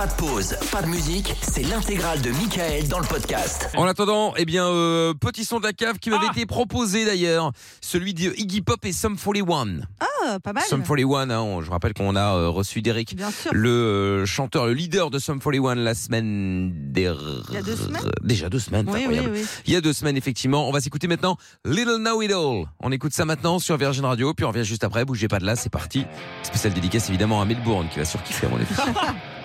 Pas de pause, pas de musique, c'est l'intégrale de Michael dans le podcast. En attendant, eh bien, euh, petit son de la cave qui m'avait été proposé d'ailleurs, celui de Iggy Pop et Sum 41. Ah, pas mal. Sum 41, hein, on- je rappelle qu'on a euh, reçu Derek, Bien sûr. le euh, chanteur, le leader de Sum 41 la semaine dernière. Il y a deux semaines? Déjà deux semaines, c'est Oui, oui, incroyable. oui. Il y a deux semaines, effectivement. On va s'écouter maintenant Little Know It All. On écoute ça maintenant sur Virgin Radio, puis on revient juste après. Bougez pas de là, c'est parti. Spécial dédicace évidemment à Melbourne qui va surkiffer à mon avis.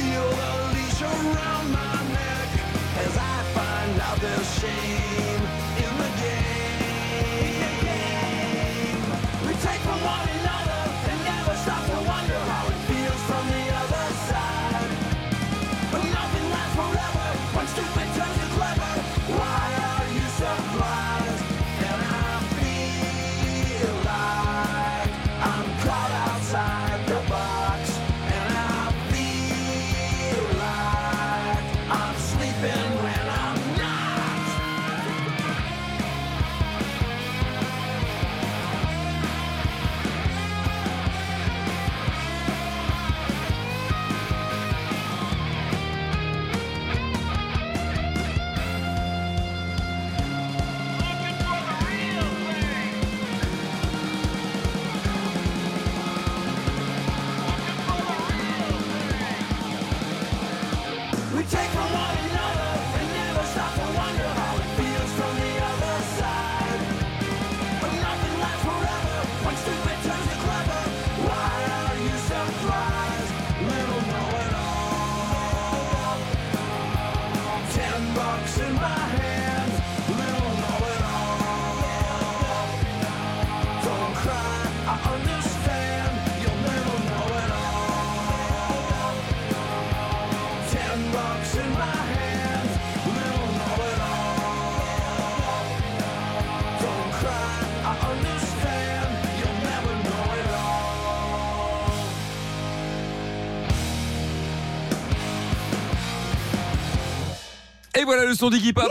feel the leash around my neck as I find out there's shame in the game. We take from one another and never stop to wonder how it feels from the other side. But nothing lasts forever stupid Et voilà le son d'Iggy Pop.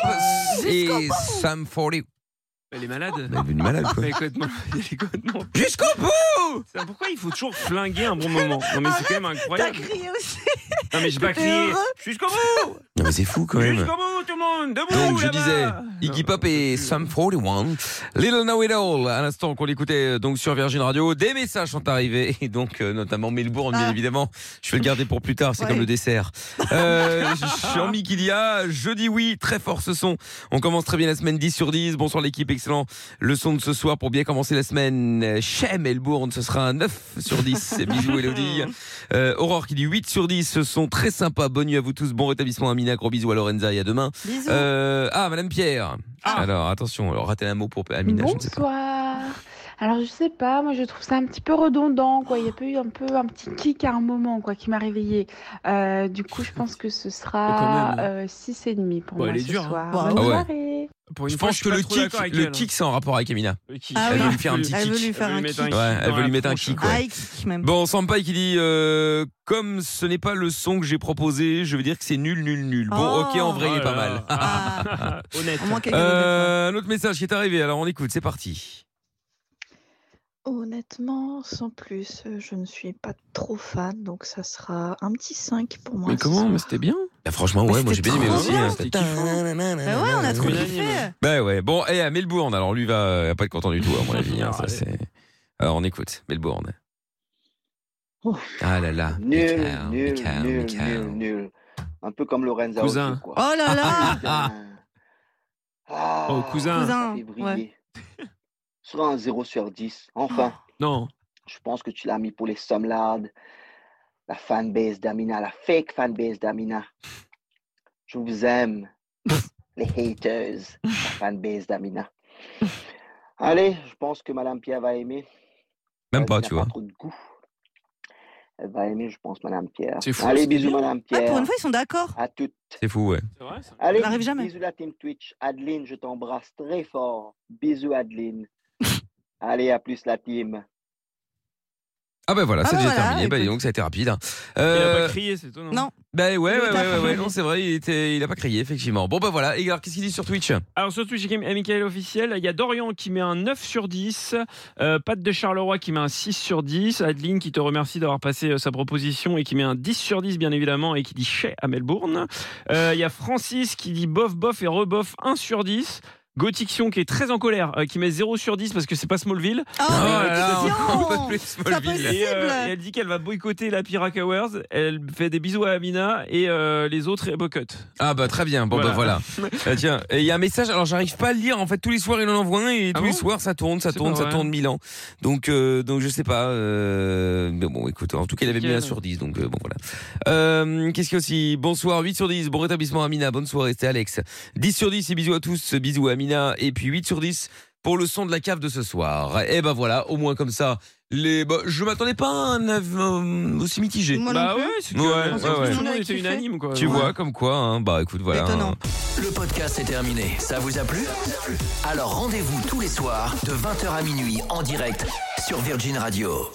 Et Sum 40. Elle est malade. Elle est devenue malade quoi. Complètement, elle est complètement- Jusqu'au bout C'est- Pourquoi il faut toujours flinguer un bon moment? Non mais c'est quand même T'as incroyable. crié aussi. Non mais j'ai pas crié. heureux Jusqu'au bout Non mais c'est fou quand même. Jusqu'au bout tout le monde Debout Donc je là-bas disais Iggy Pop et Sum 41, Little Know It All. À l'instant qu'on l'écoutait euh, donc sur Virgin Radio, des messages sont arrivés et donc euh, notamment Melbourne bien Ah. évidemment. Je vais le garder pour plus tard, c'est Ouais. comme le dessert. Euh, Jean-Mi Kilia, je dis oui, très fort ce son. On commence très bien la semaine 10 sur 10. Bonsoir l'équipe, excellent. Le son de ce soir pour bien commencer la semaine. Chez Melbourne, ce sera un 9 sur 10. Bisous Elodie. Euh, Aurore qui dit 8 sur 10. Ce sont très sympas. Bonne nuit à vous tous. Bon rétablissement Amina. Gros bisous à Lorenza et à demain. Bisous. Euh, ah, Madame Pierre. Ah. Alors, attention, alors, ratez un mot pour Amina, je ne sais pas. Alors je sais pas, moi je trouve ça un petit peu redondant quoi. Il y a pas eu un peu un petit kick à un moment quoi qui m'a réveillée. Euh, du coup je pense que ce Oh, sera même. euh, 6 et demi pour Bon, moi elle est ce dure, hein. soir. Bah, Bonne ah ouais. soirée. Pour une Je fois, pense que le kick, le elle. kick, c'est en rapport avec Amina. Ah Elle oui. veut lui faire un petit Elle kick. veut lui faire Elle veut lui mettre un Ouais, kick elle dans veut la lui mettre un kick, ouais. Il kick même. Bon, Sampaï qui dit euh, comme ce n'est pas le son que j'ai proposé, je veux dire que c'est nul, nul, nul. Bon, Oh. ok, en vrai, il est Oh pas là mal. Ah. Honnête. Euh, un autre message qui est arrivé, alors on écoute, c'est parti. Honnêtement, sans plus, euh, je ne suis pas trop fan, donc ça sera un petit 5 pour moi. Mais comment? Mais c'était bien. Bah, franchement, Mais ouais, moi j'ai bien aimé aussi. bien. hein. C'était. Bah ouais, on a trop kiffé. Bah ouais, bon, et à Melbourne, alors lui va, va pas être content du tout, à mon avis. hein, ça. Alors on écoute, Melbourne. Ouf. Ah là là, Nul, Michael, nul, Michael, nul, Michael. nul, nul. Un peu comme Lorenza Cousin. aussi, quoi. Oh là là. Ah, Oh, cousin. ça Cousin, fait Sur un 0 sur 10. Enfin, Non. je pense que tu l'as mis pour les Sumlard, la fanbase d'Amina, la fake fanbase d'Amina. Je vous aime, les haters, la fanbase d'Amina. Allez, je pense que Madame Pierre va aimer. Même Elle pas, tu vois. trop de goût. Elle va aimer, je pense, Madame Pierre. C'est fou, Allez, bisous. Madame Ah, Pierre. pour une fois, ils sont d'accord. À toutes. C'est fou, ouais. C'est vrai ça Allez, n'arrive jamais. bisous la team Twitch. Adeline, je t'embrasse très fort. Bisous, Adeline. Allez, à plus la team. Ah bah voilà, Ah c'est bah déjà voilà, terminé. Bah, donc ça a été rapide. hein. Il a Euh, pas crié, c'est étonnant. Non. bah ouais, ouais, ouais, ouais, ouais, non, c'est vrai, il, était, il a pas crié, effectivement. Bon bah voilà, et alors qu'est-ce qu'il dit sur Twitch? Alors sur Twitch, il y a Michael officiel. Il y a Dorian qui met un 9 sur 10. Euh, Pat de Charleroi qui met un 6 sur 10. Adeline qui te remercie d'avoir passé euh, sa proposition et qui met un 10 sur 10 bien évidemment et qui dit chez à Melbourne. Euh, Il y a Francis qui dit bof bof et rebof 1 sur 10. Gothiction qui est très en colère, euh, qui met 0 sur 10 parce que c'est pas Smallville. Oh, Oh pas Smallville. Et, euh, et elle dit qu'elle va boycotter la Pirac Awards. Elle fait des bisous à Amina et euh, les autres, elle boycotte. Ah bah très bien, bon bah voilà. Ah, tiens, et il y a un message, alors j'arrive pas à le lire, en fait tous les soirs il en envoie un et Ah tous les soirs ça tourne, ça tourne, ça tourne mille ans. Donc, euh, donc je sais pas, euh, mais bon écoute, en tout cas il avait mis Nickel. 1 sur 10, donc euh, bon voilà. Euh, Qu'est-ce qu'il y a aussi? Bonsoir, 8 sur 10, bon rétablissement Amina, bonne soirée, c'était Alex. 10 sur 10 et bisous à tous, bisous à Amina, et puis 8 sur 10 pour le son de la cave de ce soir. Et ben voilà, au moins comme ça, les, bah, je m'attendais pas à un avis euh, aussi mitigé. Moi non bah plus. ouais, c'est Ouais, que, ouais, euh, ouais. tout le monde On a était unanime quoi. Tu Ouais. vois, comme quoi, hein, bah écoute, voilà. Étonnant. Le podcast est terminé. Ça vous a plu? Alors rendez-vous tous les soirs de 20h à minuit en direct sur Virgin Radio.